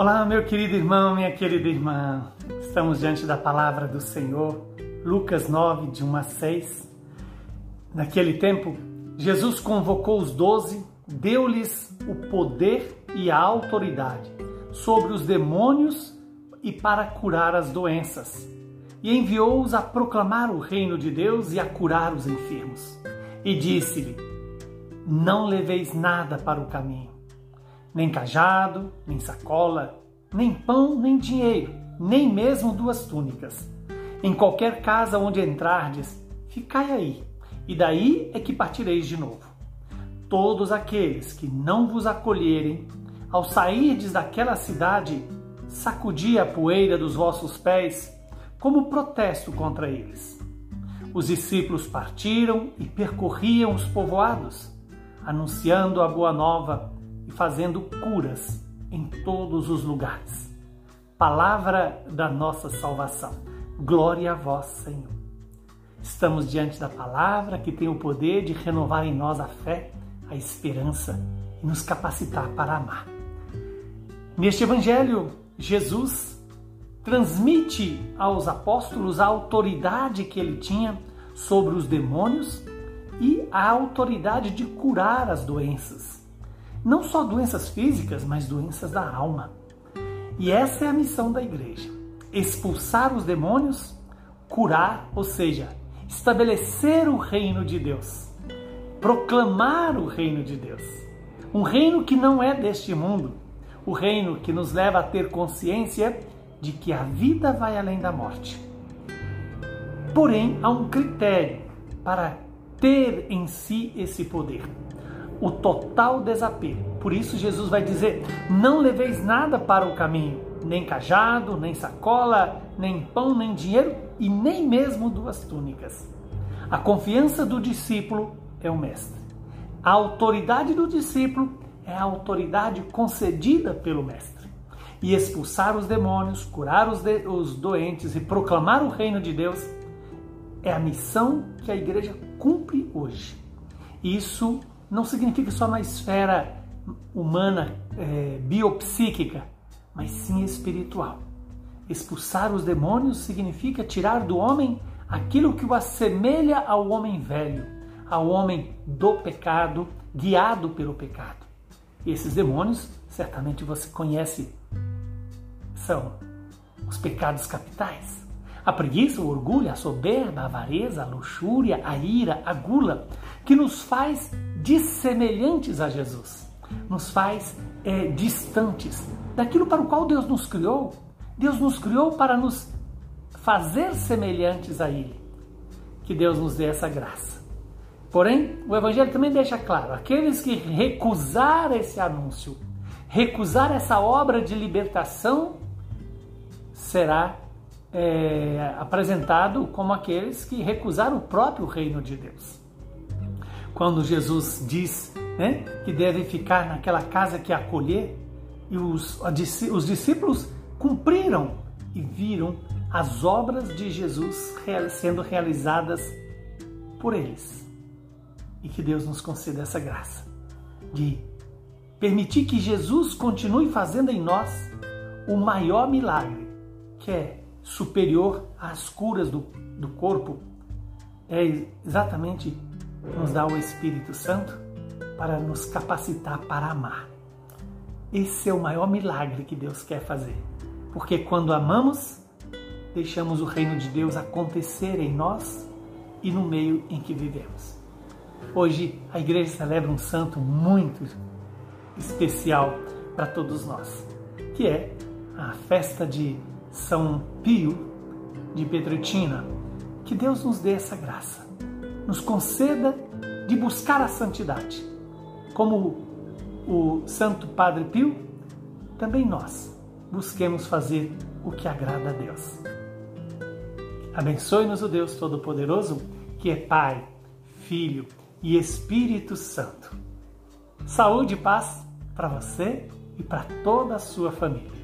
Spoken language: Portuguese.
Olá, meu querido irmão, minha querida irmã. Estamos diante da palavra do Senhor, Lucas 9, de 1 a 6. Naquele tempo, Jesus convocou os doze, deu-lhes o poder e a autoridade sobre os demônios e para curar as doenças, e enviou-os a proclamar o reino de Deus e a curar os enfermos. E disse-lhe: Não leveis nada para o caminho nem cajado, nem sacola, nem pão, nem dinheiro, nem mesmo duas túnicas. Em qualquer casa onde entrardes, ficai aí, e daí é que partireis de novo. Todos aqueles que não vos acolherem, ao sairdes daquela cidade, sacudi a poeira dos vossos pés, como protesto contra eles. Os discípulos partiram e percorriam os povoados, anunciando a boa nova fazendo curas em todos os lugares. Palavra da nossa salvação. Glória a vós, Senhor. Estamos diante da palavra que tem o poder de renovar em nós a fé, a esperança e nos capacitar para amar. Neste evangelho, Jesus transmite aos apóstolos a autoridade que ele tinha sobre os demônios e a autoridade de curar as doenças não só doenças físicas, mas doenças da alma. E essa é a missão da igreja: expulsar os demônios, curar, ou seja, estabelecer o reino de Deus, proclamar o reino de Deus. Um reino que não é deste mundo, o reino que nos leva a ter consciência de que a vida vai além da morte. Porém, há um critério para ter em si esse poder o total desapego. Por isso, Jesus vai dizer: Não leveis nada para o caminho, nem cajado, nem sacola, nem pão, nem dinheiro e nem mesmo duas túnicas. A confiança do discípulo é o Mestre. A autoridade do discípulo é a autoridade concedida pelo Mestre. E expulsar os demônios, curar os, de, os doentes e proclamar o reino de Deus é a missão que a igreja cumpre hoje. Isso não significa só na esfera humana, é, biopsíquica, mas sim espiritual. Expulsar os demônios significa tirar do homem aquilo que o assemelha ao homem velho, ao homem do pecado, guiado pelo pecado. Esses demônios, certamente você conhece, são os pecados capitais. A preguiça, o orgulho, a soberba, a avareza, a luxúria, a ira, a gula, que nos faz dissemelhantes a Jesus, nos faz é, distantes daquilo para o qual Deus nos criou. Deus nos criou para nos fazer semelhantes a Ele. Que Deus nos dê essa graça. Porém, o Evangelho também deixa claro: aqueles que recusar esse anúncio, recusar essa obra de libertação, será é, apresentado como aqueles que recusaram o próprio reino de Deus quando Jesus diz né, que devem ficar naquela casa que acolher, e os, os discípulos cumpriram e viram as obras de Jesus sendo realizadas por eles. E que Deus nos conceda essa graça de permitir que Jesus continue fazendo em nós o maior milagre, que é superior às curas do, do corpo, é exatamente nos dá o Espírito Santo para nos capacitar para amar. Esse é o maior milagre que Deus quer fazer. Porque quando amamos, deixamos o reino de Deus acontecer em nós e no meio em que vivemos. Hoje a igreja celebra um santo muito especial para todos nós, que é a festa de São Pio de Petrutina. Que Deus nos dê essa graça nos conceda de buscar a santidade. Como o Santo Padre Pio, também nós busquemos fazer o que agrada a Deus. Abençoe-nos o Deus Todo-Poderoso, que é Pai, Filho e Espírito Santo. Saúde e paz para você e para toda a sua família.